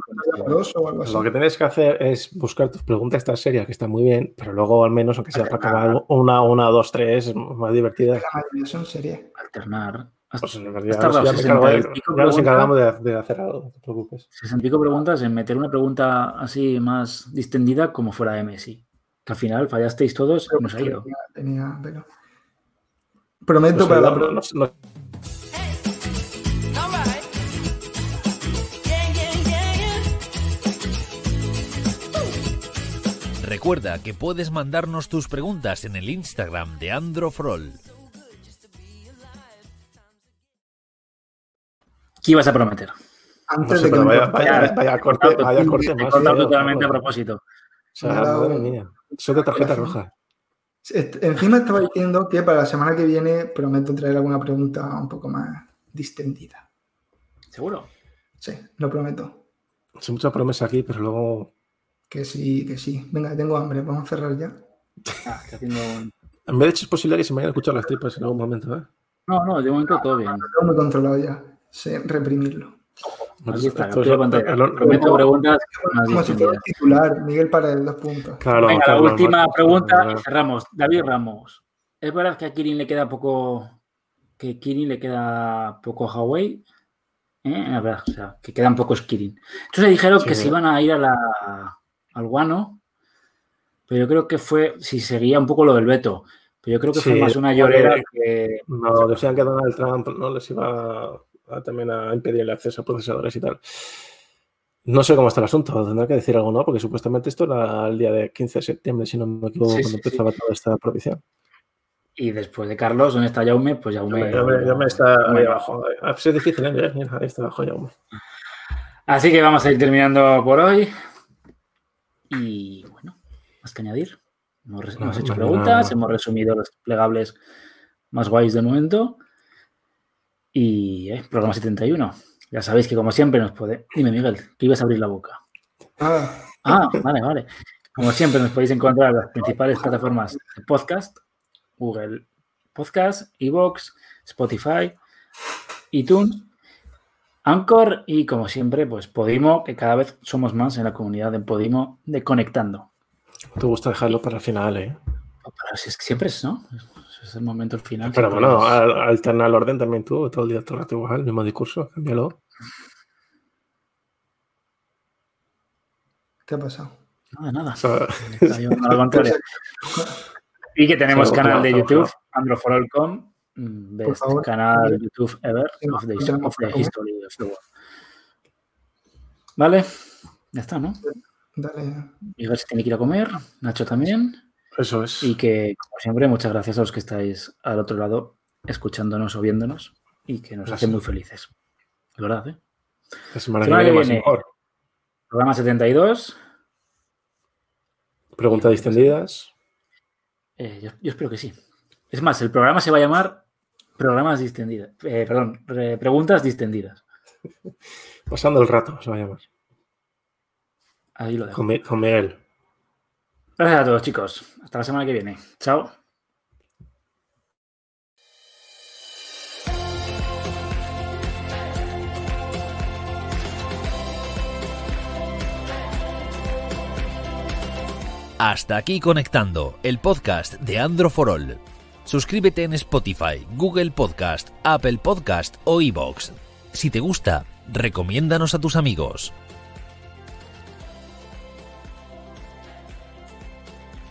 C: Lo que tienes que hacer es buscar tus preguntas estas serias, que están muy bien, pero luego al menos, aunque sea para acabar una, una, dos, tres, más.
D: La son serias.
B: Alternar.
C: Pues en realidad, ya, nos encargamos de, hacer algo, no te preocupes.
B: 65 preguntas en meter una pregunta así más distendida como fuera de Messi. Que al final fallasteis todos nos ha ido.
D: Tenía, pero... Prometo para la próxima.
A: Recuerda que puedes mandarnos tus preguntas en el Instagram de Androfrol.
B: ¿Qué ibas a prometer?
D: Antes de que
C: vaya, vaya, vaya, corte, vaya corte más.
B: totalmente a propósito.
C: O sea, madre mía. Soy de tarjeta roja.
D: Encima estaba diciendo que para la semana que viene prometo traer alguna pregunta un poco más distendida.
B: ¿Seguro?
D: Sí, lo prometo.
C: Hay mucha promesa aquí, pero luego
D: que sí, que sí. Venga, tengo hambre, vamos a cerrar ya.
B: Ah, haciendo...
C: En vez de hecho es posible que se me vayan a escuchar las tripas en algún momento, ¿eh?
B: No, no, de momento todo bien.
D: Lo muy controlado ya. Sé reprimirlo.
B: Aquí está, Prometo preguntas.
D: Como si fuera titular, Miguel para dos puntos.
B: Claro, Venga, la última pregunta y cerramos. David Ramos. ¿Es verdad que a Kirin le queda poco. que Kirin le queda poco Huawei? ¿Eh? La verdad, o sea, que quedan pocos Kirin. Entonces dijeron que se iban a ir a la al guano, pero yo creo que fue, si seguía un poco lo del veto, pero yo creo que fue más una llorera que...
C: No, decían que Donald Trump no les iba a, también a impedir el acceso a procesadores y tal. No sé cómo está el asunto, tendrá que decir algo, ¿no? Porque supuestamente esto era el día de 15 de septiembre, si no me equivoco, cuando empezaba toda esta prohibición.
B: Y después de Carlos, ¿dónde está Jaume? Pues Jaume.
C: Jaume, está ahí abajo. Es difícil, ¿eh? Mira, ahí está abajo Jaume.
B: Así que vamos a ir terminando por hoy. Y bueno, más que añadir. Hemos, hecho preguntas, hemos resumido los plegables más guays del momento. Y eh, programa 71. Ya sabéis que como siempre nos puede... Dime, Miguel, que ibas a abrir la boca.
D: Ah.
B: ah, vale, vale. Como siempre nos podéis encontrar en las principales plataformas de podcast. Google Podcast, Evox, Spotify, iTunes Anchor y como siempre, pues Podimo, que cada vez somos más en la comunidad de Podimo de Conectando.
C: Te gusta dejarlo para el final, ¿eh?
B: Si es que siempre es, ¿no? Es el momento final.
C: Pero bueno, alternar el orden también tú, todo el día todo el rato igual, el mismo discurso, cámbialo.
D: ¿Qué ha pasado?
B: Nada, nada. (laughs) (laughs) y que tenemos canal de YouTube, androforol.com Mm, best canal YouTube ever of the, history of the world. Vale, ya está, ¿no?
D: Dale.
B: ver si tiene que ir a comer, Nacho también.
C: Eso es.
B: Y que, como siempre, muchas gracias a los que estáis al otro lado escuchándonos o viéndonos y que nos hacen muy felices. De verdad, ¿eh?
C: La semana que viene, mejor.
B: Programa 72.
C: Preguntas distendidas.
B: Eh, yo, yo espero que sí. Es más, el programa se va a llamar Programas distendidas. Eh, perdón, preguntas distendidas. (laughs)
C: Pasando el rato, se va a llamar.
B: Ahí lo dejo.
C: Con, con Miguel.
B: Gracias a todos, chicos. Hasta la semana que viene. Chao.
A: Hasta aquí conectando el podcast de Andro for All. Suscríbete en Spotify, Google Podcast, Apple Podcast o iBox. Si te gusta, recomiéndanos a tus amigos.